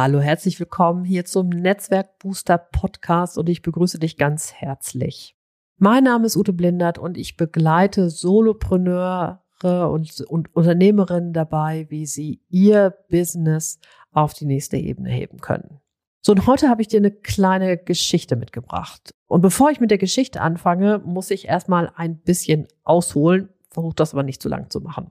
Hallo, herzlich willkommen hier zum Netzwerk Booster Podcast und ich begrüße dich ganz herzlich. Mein Name ist Ute Blindert und ich begleite Solopreneure und, und Unternehmerinnen dabei, wie sie ihr Business auf die nächste Ebene heben können. So, und heute habe ich dir eine kleine Geschichte mitgebracht. Und bevor ich mit der Geschichte anfange, muss ich erstmal ein bisschen ausholen, versuche das aber nicht zu lang zu machen.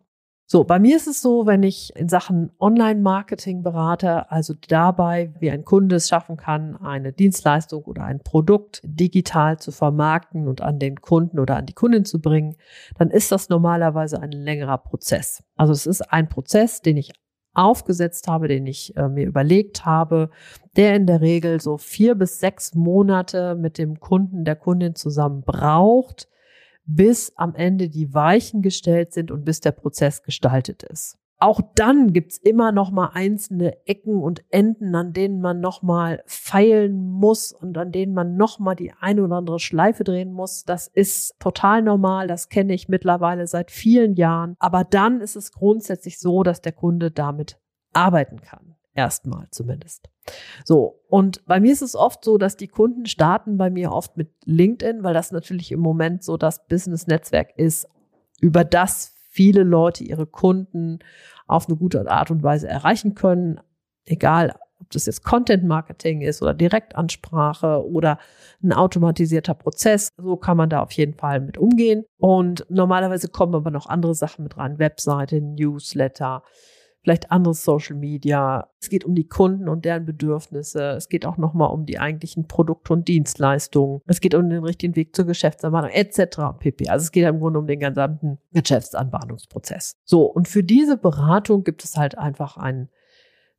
So, bei mir ist es so, wenn ich in Sachen Online-Marketing berate, also dabei, wie ein Kunde es schaffen kann, eine Dienstleistung oder ein Produkt digital zu vermarkten und an den Kunden oder an die Kundin zu bringen, dann ist das normalerweise ein längerer Prozess. Also es ist ein Prozess, den ich aufgesetzt habe, den ich äh, mir überlegt habe, der in der Regel so vier bis sechs Monate mit dem Kunden, der Kundin zusammen braucht, bis am Ende die Weichen gestellt sind und bis der Prozess gestaltet ist. Auch dann gibt's immer noch mal einzelne Ecken und Enden, an denen man noch mal feilen muss und an denen man noch mal die eine oder andere Schleife drehen muss. Das ist total normal, das kenne ich mittlerweile seit vielen Jahren. Aber dann ist es grundsätzlich so, dass der Kunde damit arbeiten kann. Erstmal zumindest. So, und bei mir ist es oft so, dass die Kunden starten bei mir oft mit LinkedIn, weil das natürlich im Moment so das Business-Netzwerk ist, über das viele Leute ihre Kunden auf eine gute Art und Weise erreichen können. Egal, ob das jetzt Content Marketing ist oder Direktansprache oder ein automatisierter Prozess. So kann man da auf jeden Fall mit umgehen. Und normalerweise kommen aber noch andere Sachen mit rein. Webseite, Newsletter, vielleicht anderes Social Media. Es geht um die Kunden und deren Bedürfnisse. Es geht auch nochmal um die eigentlichen Produkte und Dienstleistungen. Es geht um den richtigen Weg zur Geschäftsanbahnung etc. pp. Also es geht im Grunde um den gesamten Geschäftsanbahnungsprozess. So, und für diese Beratung gibt es halt einfach einen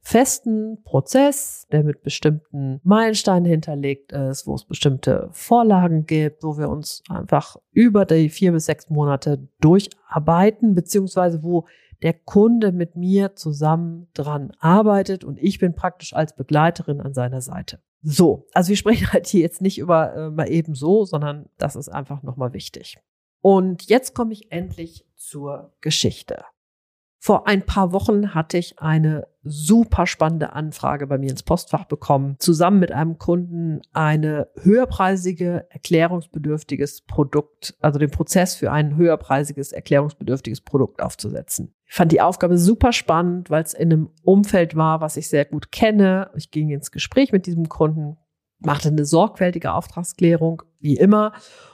festen Prozess, der mit bestimmten Meilensteinen hinterlegt ist, wo es bestimmte Vorlagen gibt, wo wir uns einfach über die vier bis sechs Monate durcharbeiten, beziehungsweise wo der Kunde mit mir zusammen dran arbeitet und ich bin praktisch als Begleiterin an seiner Seite. So, also wir sprechen halt hier jetzt nicht über äh, mal eben so, sondern das ist einfach nochmal wichtig. Und jetzt komme ich endlich zur Geschichte. Vor ein paar Wochen hatte ich eine super spannende Anfrage bei mir ins Postfach bekommen, zusammen mit einem Kunden eine höherpreisige, erklärungsbedürftiges Produkt, also den Prozess für ein höherpreisiges, erklärungsbedürftiges Produkt aufzusetzen. Ich fand die Aufgabe super spannend, weil es in einem Umfeld war, was ich sehr gut kenne. Ich ging ins Gespräch mit diesem Kunden, machte eine sorgfältige Auftragsklärung, wie immer,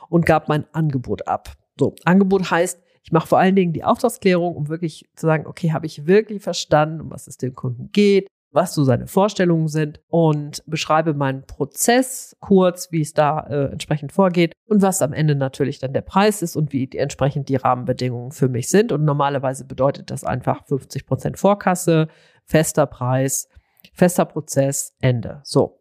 und gab mein Angebot ab. So, Angebot heißt, ich mache vor allen Dingen die Auftragsklärung, um wirklich zu sagen, okay, habe ich wirklich verstanden, um was es dem Kunden geht, was so seine Vorstellungen sind und beschreibe meinen Prozess kurz, wie es da äh, entsprechend vorgeht und was am Ende natürlich dann der Preis ist und wie die, entsprechend die Rahmenbedingungen für mich sind. Und normalerweise bedeutet das einfach 50 Prozent Vorkasse, fester Preis, fester Prozess, Ende. So.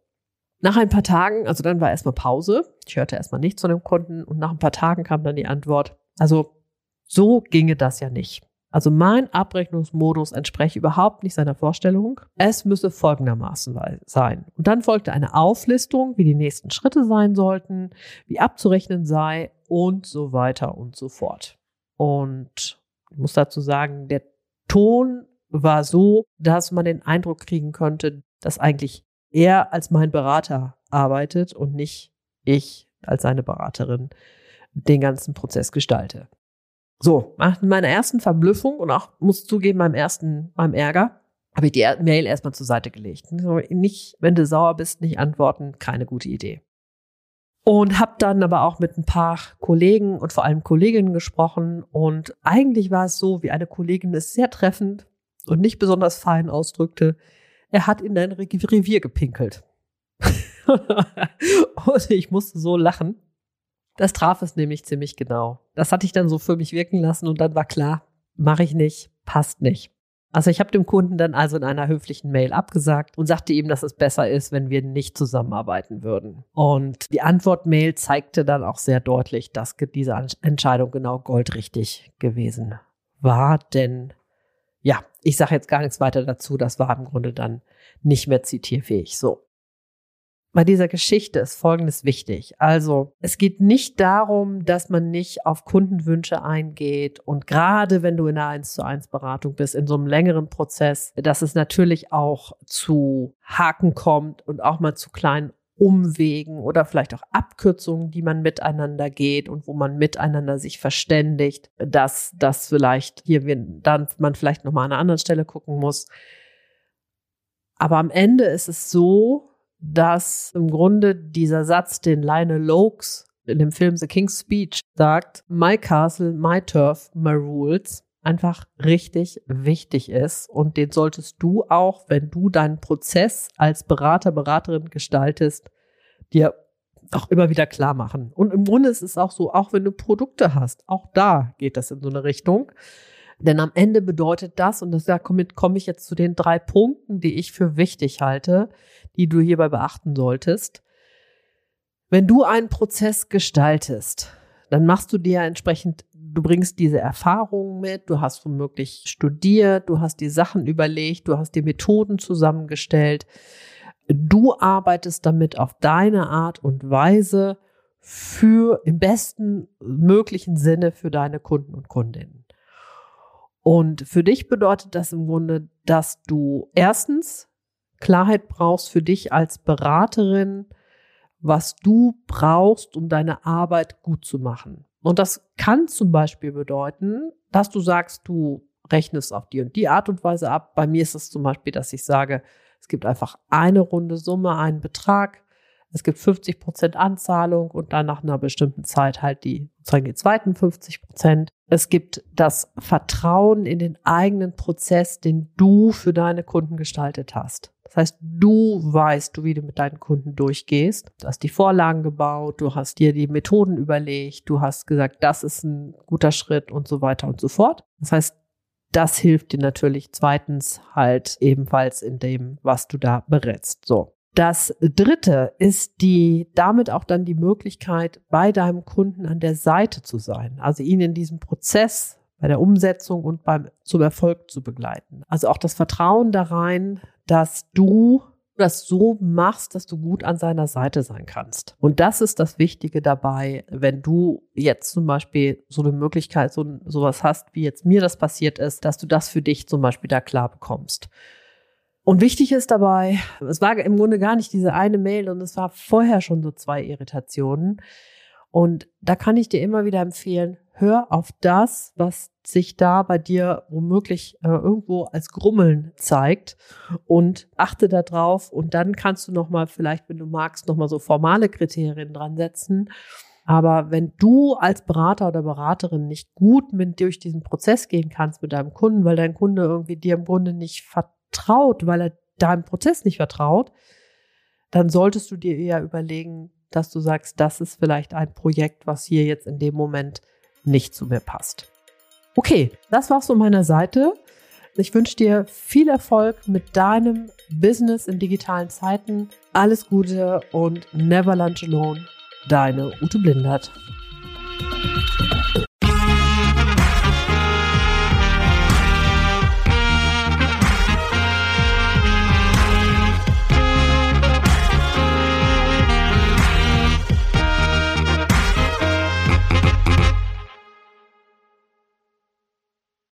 Nach ein paar Tagen, also dann war erstmal Pause. Ich hörte erstmal nichts von dem Kunden und nach ein paar Tagen kam dann die Antwort, also so ginge das ja nicht. Also mein Abrechnungsmodus entspreche überhaupt nicht seiner Vorstellung. Es müsse folgendermaßen sein. Und dann folgte eine Auflistung, wie die nächsten Schritte sein sollten, wie abzurechnen sei und so weiter und so fort. Und ich muss dazu sagen, der Ton war so, dass man den Eindruck kriegen könnte, dass eigentlich er als mein Berater arbeitet und nicht ich als seine Beraterin den ganzen Prozess gestalte. So, nach meiner ersten Verblüffung und auch, muss zugeben, meinem ersten, meinem Ärger, habe ich die Mail erstmal zur Seite gelegt. Nicht, wenn du sauer bist, nicht antworten, keine gute Idee. Und habe dann aber auch mit ein paar Kollegen und vor allem Kolleginnen gesprochen. Und eigentlich war es so, wie eine Kollegin es sehr treffend und nicht besonders fein ausdrückte, er hat in dein Revier gepinkelt. und ich musste so lachen. Das traf es nämlich ziemlich genau. Das hatte ich dann so für mich wirken lassen und dann war klar, mache ich nicht, passt nicht. Also ich habe dem Kunden dann also in einer höflichen Mail abgesagt und sagte ihm, dass es besser ist, wenn wir nicht zusammenarbeiten würden. Und die Antwortmail zeigte dann auch sehr deutlich, dass diese Entscheidung genau goldrichtig gewesen war. Denn ja, ich sage jetzt gar nichts weiter dazu. Das war im Grunde dann nicht mehr zitierfähig. So bei dieser Geschichte ist Folgendes wichtig. Also es geht nicht darum, dass man nicht auf Kundenwünsche eingeht und gerade wenn du in einer 1 zu 1 Beratung bist, in so einem längeren Prozess, dass es natürlich auch zu Haken kommt und auch mal zu kleinen Umwegen oder vielleicht auch Abkürzungen, die man miteinander geht und wo man miteinander sich verständigt, dass das vielleicht hier dann man vielleicht noch mal an einer anderen Stelle gucken muss. Aber am Ende ist es so, dass im Grunde dieser Satz, den Lionel Lokes in dem Film The King's Speech sagt, My Castle, My Turf, My Rules, einfach richtig wichtig ist. Und den solltest du auch, wenn du deinen Prozess als Berater, Beraterin gestaltest, dir auch immer wieder klar machen. Und im Grunde ist es auch so, auch wenn du Produkte hast, auch da geht das in so eine Richtung. Denn am Ende bedeutet das, und das, damit komme ich jetzt zu den drei Punkten, die ich für wichtig halte, die du hierbei beachten solltest. Wenn du einen Prozess gestaltest, dann machst du dir entsprechend, du bringst diese Erfahrungen mit, du hast womöglich studiert, du hast die Sachen überlegt, du hast die Methoden zusammengestellt. Du arbeitest damit auf deine Art und Weise für im besten möglichen Sinne für deine Kunden und Kundinnen. Und für dich bedeutet das im Grunde, dass du erstens Klarheit brauchst für dich als Beraterin, was du brauchst, um deine Arbeit gut zu machen. Und das kann zum Beispiel bedeuten, dass du sagst, du rechnest auf die und die Art und Weise ab. Bei mir ist es zum Beispiel, dass ich sage, es gibt einfach eine runde Summe, einen Betrag. Es gibt 50 Prozent Anzahlung und dann nach einer bestimmten Zeit halt die, sozusagen die zweiten 50 Prozent. Es gibt das Vertrauen in den eigenen Prozess, den du für deine Kunden gestaltet hast. Das heißt, du weißt, wie du mit deinen Kunden durchgehst. Du hast die Vorlagen gebaut, du hast dir die Methoden überlegt, du hast gesagt, das ist ein guter Schritt und so weiter und so fort. Das heißt, das hilft dir natürlich zweitens halt ebenfalls in dem, was du da berätst. So. Das dritte ist die, damit auch dann die Möglichkeit, bei deinem Kunden an der Seite zu sein, also ihn in diesem Prozess bei der Umsetzung und beim, zum Erfolg zu begleiten. Also auch das Vertrauen da rein, dass du das so machst, dass du gut an seiner Seite sein kannst. Und das ist das Wichtige dabei, wenn du jetzt zum Beispiel so eine Möglichkeit, so sowas hast, wie jetzt mir das passiert ist, dass du das für dich zum Beispiel da klar bekommst. Und wichtig ist dabei, es war im Grunde gar nicht diese eine Mail und es war vorher schon so zwei Irritationen. Und da kann ich dir immer wieder empfehlen, hör auf das, was sich da bei dir womöglich äh, irgendwo als Grummeln zeigt und achte darauf und dann kannst du noch mal vielleicht, wenn du magst, noch mal so formale Kriterien dran setzen. Aber wenn du als Berater oder Beraterin nicht gut mit durch diesen Prozess gehen kannst mit deinem Kunden, weil dein Kunde irgendwie dir im Grunde nicht vertraut, weil er deinem Prozess nicht vertraut, dann solltest du dir eher überlegen, dass du sagst, das ist vielleicht ein Projekt, was hier jetzt in dem Moment nicht zu mir passt. Okay, das war's von meiner Seite. Ich wünsche dir viel Erfolg mit deinem Business in digitalen Zeiten. Alles Gute und never lunch alone. Deine Ute Blindert.